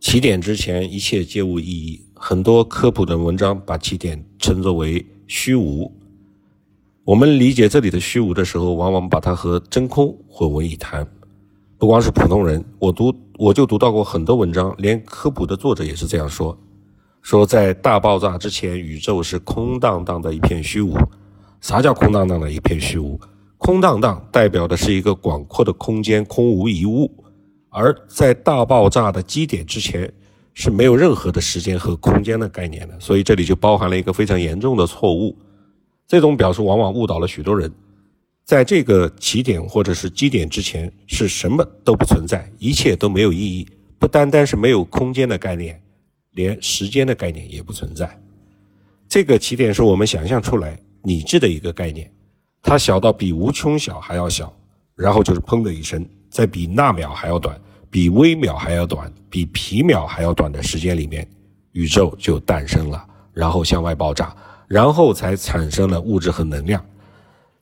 起点之前，一切皆无意义。很多科普的文章把起点称作为虚无。我们理解这里的虚无的时候，往往把它和真空混为一谈。不光是普通人，我读我就读到过很多文章，连科普的作者也是这样说：说在大爆炸之前，宇宙是空荡荡的一片虚无。啥叫空荡荡的一片虚无？空荡荡代表的是一个广阔的空间，空无一物。而在大爆炸的基点之前，是没有任何的时间和空间的概念的。所以这里就包含了一个非常严重的错误。这种表述往往误导了许多人。在这个起点或者是基点之前，是什么都不存在，一切都没有意义。不单单是没有空间的概念，连时间的概念也不存在。这个起点是我们想象出来。拟制的一个概念，它小到比无穷小还要小，然后就是砰的一声，在比纳秒还要短、比微秒还要短、比皮秒还要短的时间里面，宇宙就诞生了，然后向外爆炸，然后才产生了物质和能量。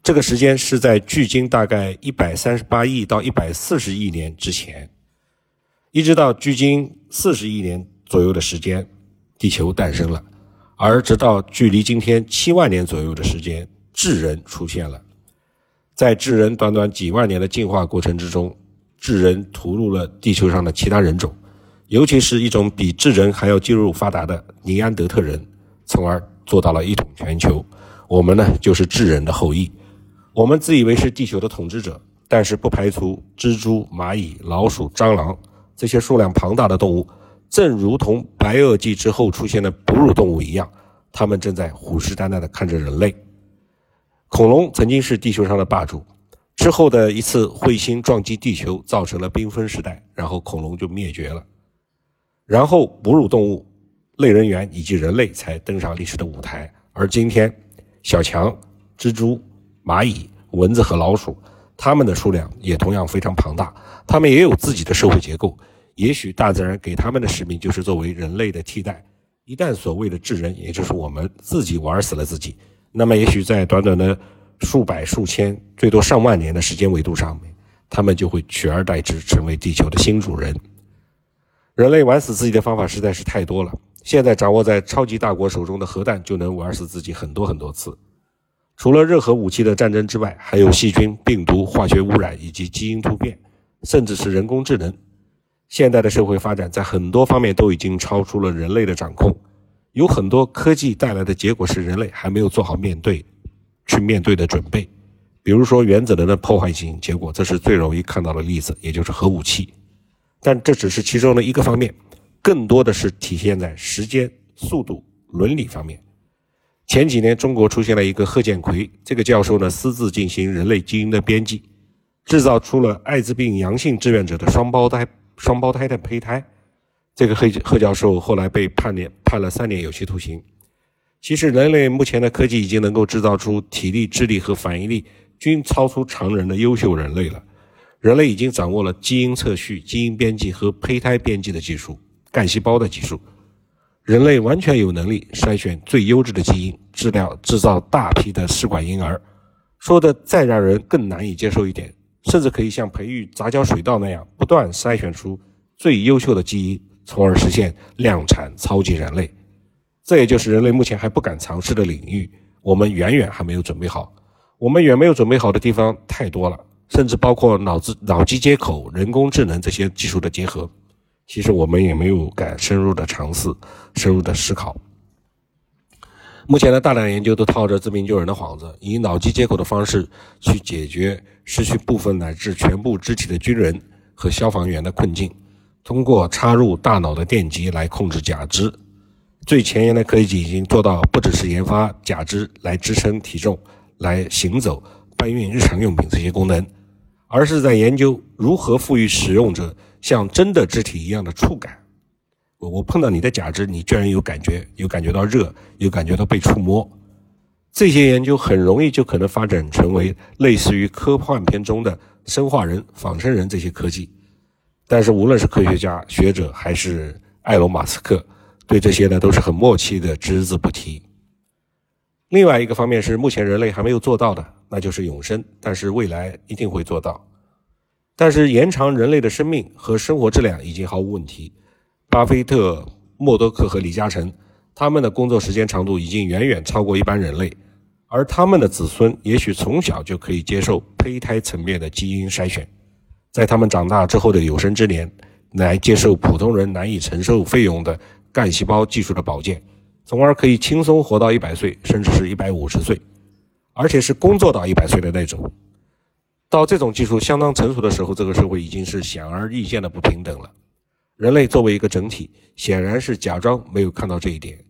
这个时间是在距今大概一百三十八亿到一百四十亿年之前，一直到距今四十亿年左右的时间，地球诞生了。而直到距离今天七万年左右的时间，智人出现了。在智人短短几万年的进化过程之中，智人屠戮了地球上的其他人种，尤其是一种比智人还要肌肉发达的尼安德特人，从而做到了一统全球。我们呢，就是智人的后裔。我们自以为是地球的统治者，但是不排除蜘蛛、蚂蚁、老鼠、蟑螂这些数量庞大的动物。正如同白垩纪之后出现的哺乳动物一样，它们正在虎视眈眈地看着人类。恐龙曾经是地球上的霸主，之后的一次彗星撞击地球，造成了冰封时代，然后恐龙就灭绝了。然后哺乳动物、类人猿以及人类才登上历史的舞台。而今天，小强、蜘蛛、蚂蚁、蚊子和老鼠，它们的数量也同样非常庞大，它们也有自己的社会结构。也许大自然给他们的使命就是作为人类的替代。一旦所谓的智人，也就是我们自己玩死了自己，那么也许在短短的数百、数千，最多上万年的时间维度上面，他们就会取而代之，成为地球的新主人。人类玩死自己的方法实在是太多了。现在掌握在超级大国手中的核弹就能玩死自己很多很多次。除了热核武器的战争之外，还有细菌、病毒、化学污染以及基因突变，甚至是人工智能。现代的社会发展在很多方面都已经超出了人类的掌控，有很多科技带来的结果是人类还没有做好面对、去面对的准备。比如说原子能的破坏性结果，这是最容易看到的例子，也就是核武器。但这只是其中的一个方面，更多的是体现在时间、速度、伦理方面。前几年中国出现了一个贺建奎，这个教授呢私自进行人类基因的编辑，制造出了艾滋病阳性志愿者的双胞胎。双胞胎的胚胎，这个贺贺教授后来被判年判了三年有期徒刑。其实，人类目前的科技已经能够制造出体力、智力和反应力均超出常人的优秀人类了。人类已经掌握了基因测序、基因编辑和胚胎编辑的技术、干细胞的技术。人类完全有能力筛选最优质的基因，治疗制造大批的试管婴儿。说的再让人更难以接受一点。甚至可以像培育杂交水稻那样，不断筛选出最优秀的基因，从而实现量产超级人类。这也就是人类目前还不敢尝试的领域。我们远远还没有准备好。我们远没有准备好的地方太多了，甚至包括脑子、脑机接口、人工智能这些技术的结合。其实我们也没有敢深入的尝试、深入的思考。目前的大量研究都套着治病救人的幌子，以脑机接口的方式去解决失去部分乃至全部肢体的军人和消防员的困境，通过插入大脑的电极来控制假肢。最前沿的科技已经做到，不只是研发假肢来支撑体重、来行走、搬运日常用品这些功能，而是在研究如何赋予使用者像真的肢体一样的触感。我我碰到你的假肢，你居然有感觉，有感觉到热，有感觉到被触摸。这些研究很容易就可能发展成为类似于科幻片中的生化人、仿生人这些科技。但是无论是科学家、学者还是埃隆·马斯克，对这些呢都是很默契的只字不提。另外一个方面是目前人类还没有做到的，那就是永生，但是未来一定会做到。但是延长人类的生命和生活质量已经毫无问题。巴菲特、默多克和李嘉诚，他们的工作时间长度已经远远超过一般人类，而他们的子孙也许从小就可以接受胚胎层面的基因筛选，在他们长大之后的有生之年，来接受普通人难以承受费用的干细胞技术的保健，从而可以轻松活到一百岁，甚至是一百五十岁，而且是工作到一百岁的那种。到这种技术相当成熟的时候，这个社会已经是显而易见的不平等了。人类作为一个整体，显然是假装没有看到这一点。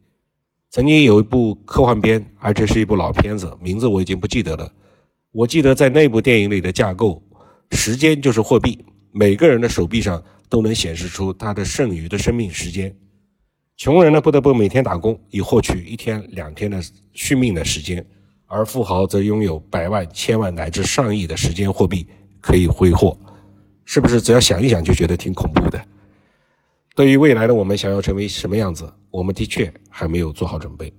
曾经有一部科幻片，而且是一部老片子，名字我已经不记得了。我记得在那部电影里的架构，时间就是货币，每个人的手臂上都能显示出他的剩余的生命时间。穷人呢，不得不每天打工，以获取一天、两天的续命的时间。而富豪则拥有百万、千万乃至上亿的时间货币可以挥霍，是不是？只要想一想就觉得挺恐怖的。对于未来的我们，想要成为什么样子，我们的确还没有做好准备。